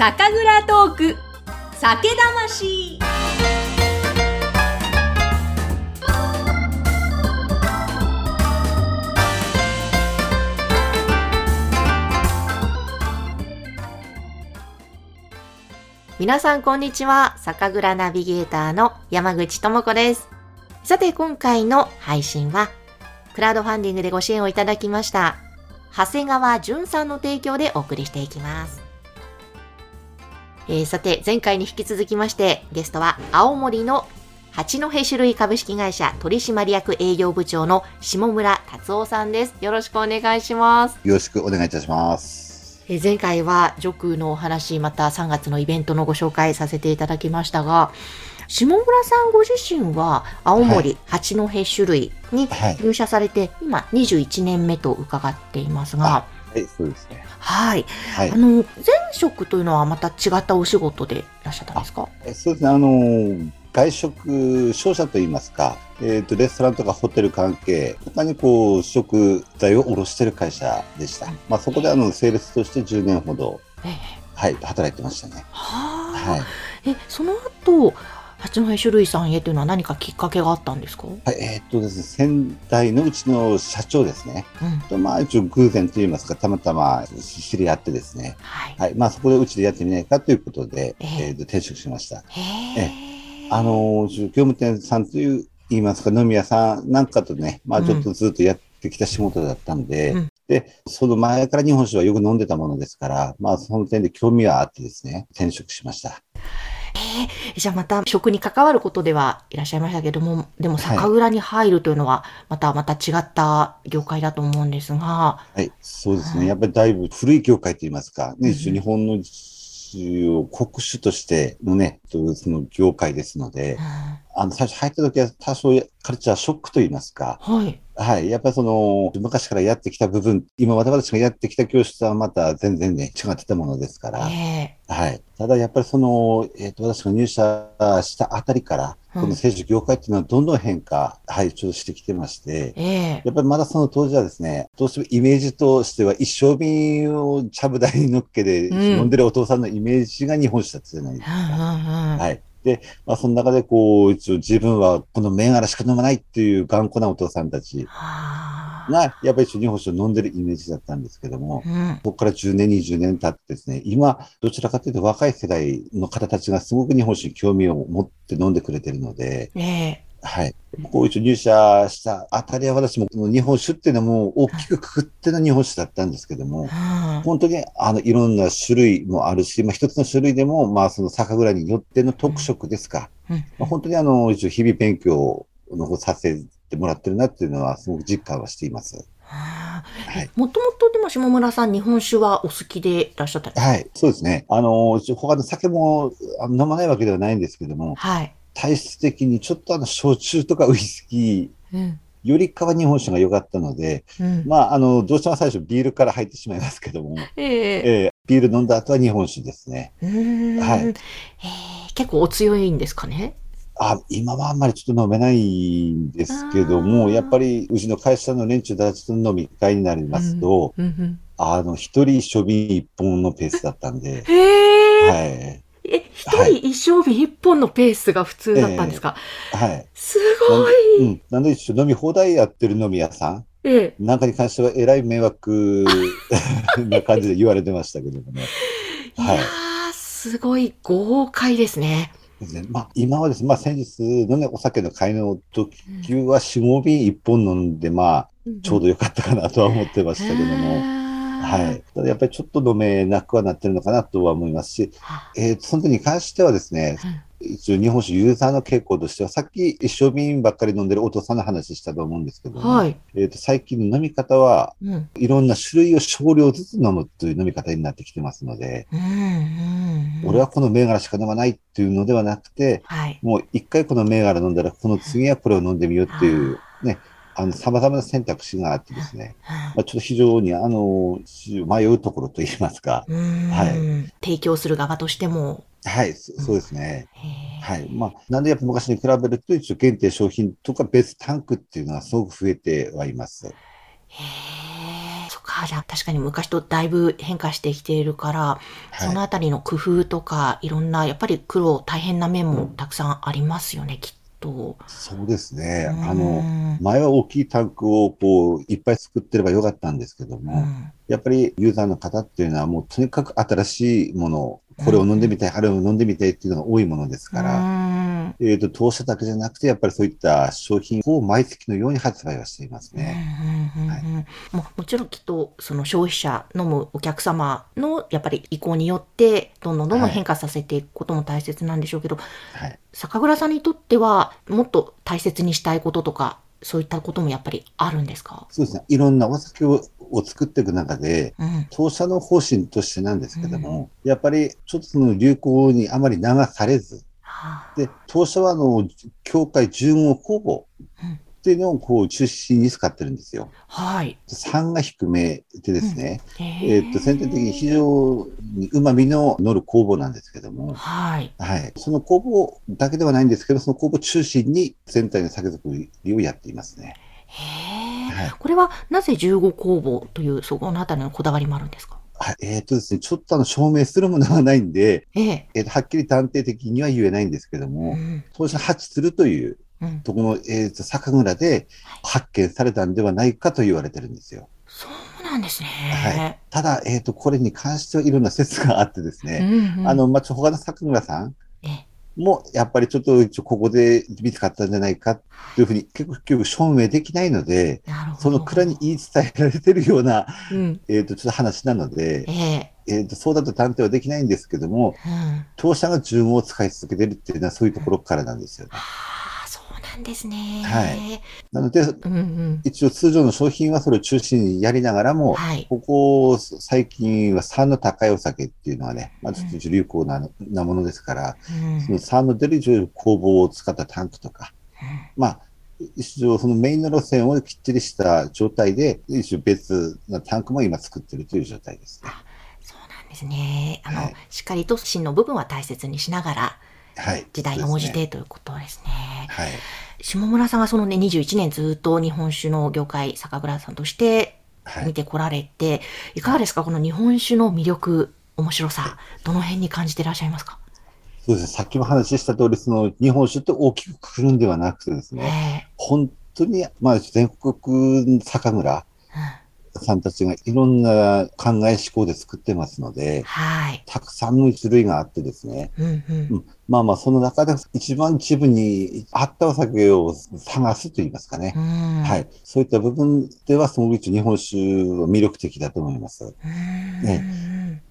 酒蔵トーク酒魂皆さんこんにちは。酒蔵ナビゲーターの山口智子です。さて今回の配信は、クラウドファンディングでご支援をいただきました、長谷川淳さんの提供でお送りしていきます。えーさて前回に引き続きまして、ゲストは青森の八戸種類株式会社取締役営業部長の下村達夫さんです。よろしくお願いします。よろしくお願いいたします。えー前回はジョクのお話、また3月のイベントのご紹介させていただきましたが、下村さんご自身は青森八戸種類にはい。入社されて、今21年目と伺っていますが、はい、そうですね。はい。はいあ。の、前職というのはまた違ったお仕事でいらっしゃったんですか？えそうですね。あの、外食、商社といいますか、えっ、と、レストランとかホテル関係、他にこう、食材を卸してる会社でした。まあ、そこであの、セールスとして10年ほど、ええはい、働いてましたね。はあ、はい。え、その後、八戸種類さんへというのは何かきっかけがあったんですか？はい、えっ、とですね、先代のうちの社長ですね。うん。とまあ、一応偶然といいますか、たまたま知り合ってですね。はい。はい。まあ、そこでうちでやってみないかということで、えええーと転職しました。へえ。あの、業務店さんという、言いますか、飲み屋さんなんかとね、まあちょっとずっとやってきた仕事だったんで、うんで、その前から日本酒はよく飲んでたものですから、まあその点で興味はあってですね、転職しました。じゃあまた食に関わることではいらっしゃいましたけども、でも酒蔵に入るというのはまたまた違った業界だと思うんですが、はい、そうですはいね。やっぱりだいぶ古い業界といいますか、ね、日本の国酒としてのね、とその業界ですので、あの、最初入った時は多少カルチャーショックといいますか、はい。はい。やっぱりその、昔からやってきた部分、今私がやってきた教室とはまた全然ね、違ってたものですから、えはい。ただやっぱりその、えっ、と、私が入社したあたりから、うんこの政治業界っていうのはどんどん変化、はい、してきてましてえ、ええやっぱりまだその当時はですね、どうしてもイメージとしては一升瓶をちゃぶ台に乗っけでうん飲んでるお父さんのイメージが日本酒だったじゃないですうんか。うんうんはい。で、まあその中でこう、一応自分はこの銘柄しか飲まないっていう頑固なお父さんたちはあ。が、やっぱり一応日本酒を飲んでるイメージだったんですけども、うん。ここから10年、20年経ってですね、今、どちらかというと若い世代の方たちがすごく日本酒に興味を持って飲んでくれてるので、ええはい。こう一応入社したあたりは私も日本酒っていうのはもう大きくくくっての日本酒だったんですけども、うん本当にあのいろんな種類もあるし、まあ一つの種類でも、まあその酒蔵によっての特色ですか。うんまあ、本当にあの、一応日々勉強のさせてもらってるなっていうのはすごく実感はしています。もともとでも下村さん日本酒はお好きでいらっしゃったはい、そうですね。あの、一応他の酒も飲まないわけではないんですけども、はい。体質的にちょっとあの、焼酎とかウイスキーうん。よりかは日本酒が良かったので、うん。まあ、あの、どうしても最初ビールから入ってしまいますけども、ええ。えービール飲んだ後は日本酒ですね。うーん。はい。ええ結構お強いんですかね？あ、今はあんまりちょっと飲めないんですけどあも、ー。やっぱりうちの会社の連中たちとの飲み会になりますと、うんうんあの、一人一瓶一本のペースだったんで、はい。え、一人一升瓶一本のペースが普通だったんですか、はい。すごうい、ん。なんで一緒飲み放題やってる飲み屋さん？ええなんかに関してはえらい迷惑 な感じで言われてましたけどもね。はいいやー、すごい豪快ですね。でまあ、今はですね、まあ先日のね、お酒の買いの時は4、5瓶1本飲んで、まあ、ちょうどよかったかなとは思ってましたけども、は。はいただやっぱりちょっと飲めなくはなってるのかなとは思いますし、はえーその点に関してはですね、一応日本酒ユーザーの傾向としては、さっき一升瓶ばっかり飲んでるお父さんの話したと思うんですけども、はい。えーと最近の飲み方は、うん。いろんな種類を少量ずつ飲むという飲み方になってきてますので、うん。うん。俺はこの銘柄しか飲まないっていうのではなくて、はい。もう一回この銘柄飲んだら、この次はこれを飲んでみようっていう、ね、あの、様々な選択肢があってですね、まあ、ちょっと非常に、あの、迷うところといいますか、うん。はい提供する側としても。はい、そそうですね。へーはい。まあ、なんでやっぱ昔に比べると、一応限定商品とか別タンクっていうのはすごく増えてはいます。へえ、そっか。じゃあ確かに昔とだいぶ変化してきているから、そのあたりの工夫とか、いろんな、やっぱり苦労、大変な面もたくさんありますよね、きっと。そうですね。うん。あの、前は大きいタンクをこういっぱい作ってればよかったんですけどうも、ん。やっぱりユーザーの方っていうのはもうとにかく新しいもの、これを飲んでみたい、あれを飲んでみたいっていうのが多いものですから、うんえっ、と、当社だけじゃなくて、やっぱりそういった商品を毎月のように発売はしていますね。うんうんうんうんももちろんきっとその消費者飲むお客様のやっぱり意向によってどんどんどんどんはい変化させていくことも大切なんでしょうけど、はい。酒蔵さんにとってはもっと大切にしたいこととかそういったこともやっぱりあるんですか、そうですね。いろんなお酒をを作っていく中で、うん。当社の方針としてなんですけども、やっぱりちょっとその流行にあまり流されず、はあで、当社はあの、協会順を公募っていうのをこう中心に使ってるんですよ。はい。3が低めでですね、ええーっと、全体的に非常に旨味の乗る工房なんですけども、はい。はい。その工房だけではないんですけど、その工房中心に全体の酒造りをやっていますね。へえ、はいこれはなぜ15工房というそこのあたりのこだわりもあるんですか？はい。えーっとですね、ちょっとあの、証明するものがないんで、ええ。えーっと、はっきり断定的には言えないんですけどうも、ん。当社ハチするといううん。とこの、えーっと、酒蔵で発見されたんではないかと言われてるんですよ。そうなんですね。はいただ、えーっと、これに関してはいろんな説があってですね、うんうんあの、まあ、ちょ他の酒蔵さんええも、やっぱりちょっと一応ここで見つかったんじゃないかというふうに結構、結構証明できないので。その蔵に言い伝えられてるような、うん。えっ、と、ちょっと話なのでえ、え。えっ、と、そうだと断定はできないんですけども、うん。当社が順を使い続けてるっていうのはそういうところからなんですよね。うなんですね。はいなので、うんうん。一応通常の商品はそれを中心にやりながらも、はい。ここ最近は酸の高いお酒っていうのはね、まあちょっと流行ななものですから、うんその酸の出る工房を使ったタンクとか、まあ、一応そのメインの路線をきっちりした状態で、一応別なタンクも今作ってるという状態ですね。そうなんですね。あの、はいしっかりと芯の部分は大切にしながら、はい。時代に応じてということですね。はい。下村さんはそのね、21年ずっと日本酒の業界、酒蔵さんとしてはい。見てこられて、い、かがですか？この日本酒の魅力、面白さ、どの辺に感じていらっしゃいますか？そうですね。さっきも話した通り、その日本酒って大きくくくるんではなくてですね、え本当に、まあ全国酒蔵えさんたちがいろんな考え思考で作ってますのうんで、はい。たくさんの種類があってですね、うんうんうんまあまあその中で一番自分に合ったお酒を探すと言いますかね。うんはい。そういった部分では、その一日本酒は魅力的だと思います。うんね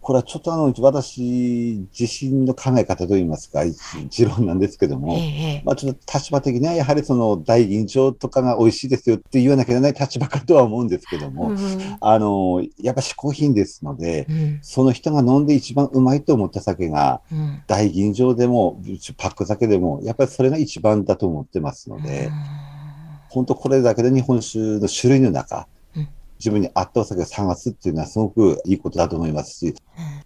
これはちょっとあの、私自身の考え方といいますか、一持論なんですけどえも、えええまあちょっと立場的にはやはりその大吟醸とかが美味しいですよって言わなきゃいけない立場かとは思うんですけども、うんあの、やっぱ嗜好品ですので、うん。その人が飲んで一番うまいと思った酒が、うん。大吟醸でも、パック酒でも、やっぱりそれが一番だと思ってますので、本当これだけで日本酒の種類の中、うん自分に合ったお酒を探すっていうのはすごくいいことだと思いますし、うん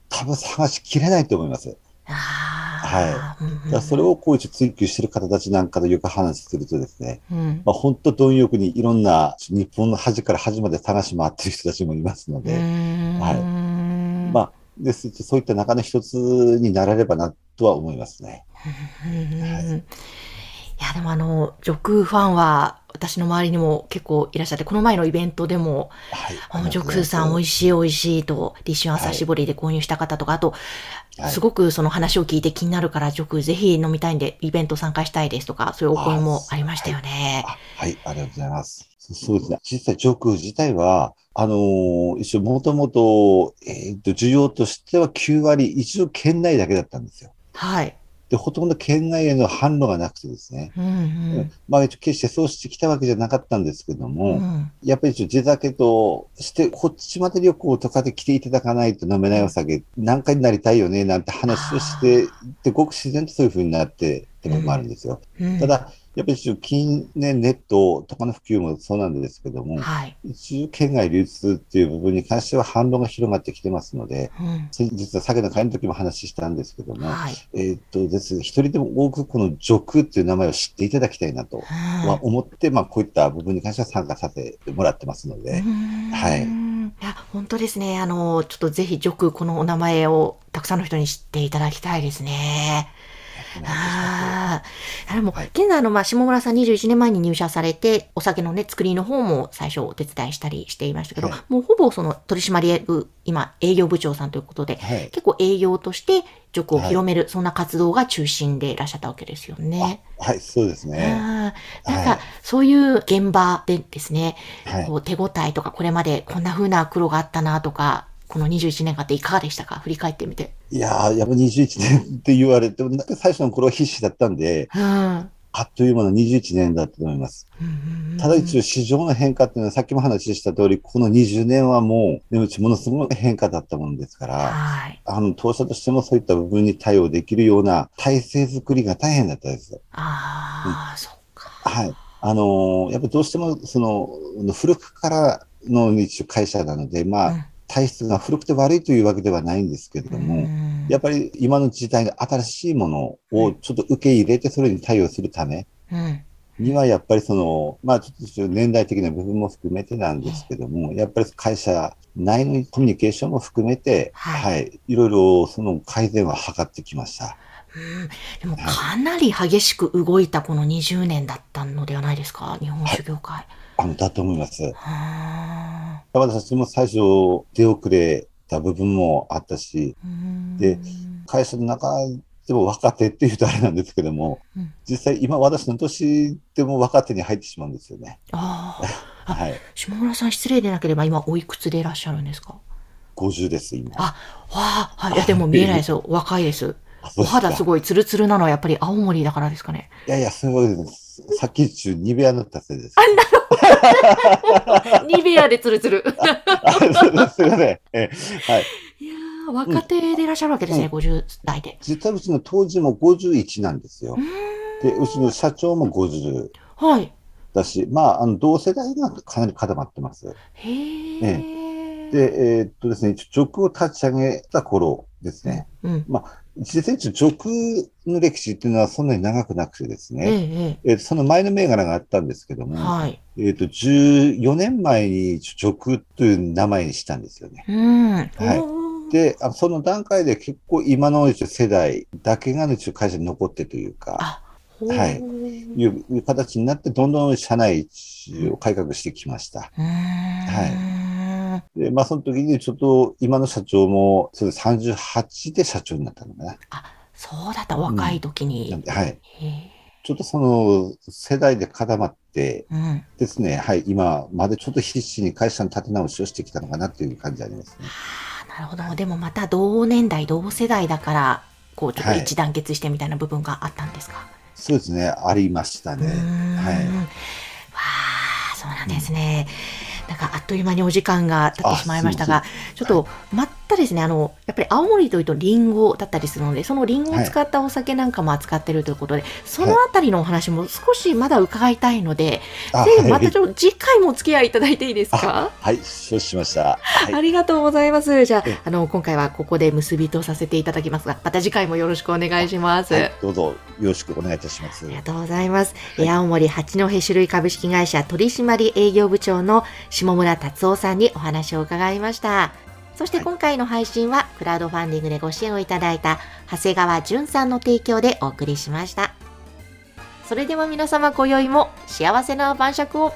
多分探しきれないと思います。あー。うんうんだからそれをこう一追求してる方たちなんかとよく話するとですね、うん。まあ、本当貪欲にいろんな日本の端から端まで探し回ってる人たちもいますので、はい。まあ、ですそういった中の一つにならればなとは思いますね。うんい。や、でもあの、ジョクファンは、私の周りにも結構いらっしゃって、この前のイベントでも、はい。あのジョクさん美味しい美味しいと、立春朝搾りで購入した方とか、あと、はいすごくその話を聞いて気になるから、ジョクぜひ飲みたいんで、イベント参加したいですとか、そういうお声もありましたよね。あはい、ありがとうございます。そそうですね。実際、ジョーク自体は、あのー一応、もともと、えっ、と、需要としては9割、一応、県内だけだったんですよ。はい。で、ほとんど県外への販路がなくてですね。うんうん。まあ、決してそうしてきたわけじゃなかったんですけども、うんやっぱり地酒として、こっちまで旅行とかで来ていただかないと飲めないお酒、何回になりたいよね、なんて話をして、で、ごく自然とそういう風になってってのもあるんですよ。うんただ、やっぱり近年ネットとかの普及もそうなんですけども、はい。一応県外流通っていう部分に関しては反論が広がってきてますので、うん先日は酒の会の時も話したんですけども、はい。えーっとです、一人でも多くこのジョクっていう名前を知っていただきたいなとは思って、まあこういった部分に関しては参加させてもらってますので、はいうんいや、本当ですね。あの、ちょっとぜひ、ジョク、このお名前をたくさんの人に知っていただきたいですね。ああ。でも、はい現在、あの、まあ、下村さん21年前に入社されて、お酒のね、作りの方も最初お手伝いしたりしていましたけど、はいもうほぼその取締役、今、営業部長さんということで、はい。結構営業として、ジョクを広める、そんな活動が中心でいらっしゃったわけですよね。はい、そうですね。なんかはい、そういう現場でですね、はいこ。う手応えとか、これまでこんな風な苦労があったなとか、この21年間っていかがでしたか？振り返ってみて。いやー、やっぱ21年って言われても、なんか最初の頃は必死だったんで、うん。あっという間の21年だったと思います。ただ一応市場の変化っていうのはさっきも話した通り、この20年はもう、ね、うちものすごい変化だったものですから、はい。あの、当社としてもそういった部分に対応できるような体制づくりが大変だったです。ああ、そっか。はい。あのーやっぱどうしても、その、古くからの会社なので、まあ、うん体質が古くて悪いというわけではないんですけれども、うん。やっぱり今の時代の新しいものをちょっと受け入れてそれに対応するためうん。にはやっぱりその、まあちょっと年代的な部分も含めてなんですけども、やっぱり会社内のコミュニケーションも含めて、ははい。い、いろいろその改善は図ってきました。うん。でもかなり激しく動いたこの20年だったのではないですか？日本酒業界。あの、だと思います。は私も最初出遅れた部分もあったし、で会社の中でも若手っていうとあれなんですけども、うん実際今私の年でも若手に入ってしまうんですよね。あ あ、はい。下村さん失礼でなければ今おいくつでいらっしゃるんですか？50です、今。あ、わあ、はい。でも見えないですよ。若いです。お肌すごいツルツルなのはやっぱり青森だからですかね。いやいや、すごいです。さっき中2部屋の達成です。ニベアでツルツル。あすいません。ええはい。いやー若手でいらっしゃるわけですね、うん50代で。実はうちの当時も51なんですよで、うちの社長も50はい。だし、まあ、あの、同世代がかなり固まってます。へえ。で、えーっとですね、一応、塾を立ち上げた頃ですね。うん。実際、塾の歴史っていうのはそんなに長くなくてですえね、え、えーその前の銘柄があったんですけどええ。も、はい。えーっと、14年前に塾という名前にしたんですよね。うん。はいで、あその段階で結構今の世代だけが一応会社に残ってというか、あはいいういう形になって、どんどん社内を改革してきました。はで、まあその時にちょっと今の社長も、それ38で社長になったのかな。そうだった、若い時に。なんではい。ちょっとその世代で固まってうん。ですね、はい、今までちょっと必死に会社の立て直しをしてきたのかなっていう感じありますね。ああ、なるほど。でもまた同年代、同世代だから、こう、ちょっとはい一団結してみたいな部分があったんですか？そうですね、ありましたね。はい。わあ、そうなんですね。なんかあっという間にお時間が経ってしまいましたが、ちょっとまたですね、あの、やっぱり青森というとリンゴだったりするので、そのリンゴを使ったお酒なんかも扱ってるということで、そのあたりのお話も少しまだ伺いたいので、あぜひまはいたちょっと次回もお付き合いいただいていいですか？はい、承知しました。はいありがとうございます。じゃあえ、あの、今回はここで結びとさせていただきますが、また次回もよろしくお願いします。はい、どうぞよろしくお願いいたします。ありがとうございます。え青森八戸種類株式会社取締営業部長の下村達夫さんにお話を伺いました。そして今回の配信はクラウドファンディングでご支援をいただいた長谷川淳さんの提供でお送りしました。それでは皆様今宵も幸せな晩酌を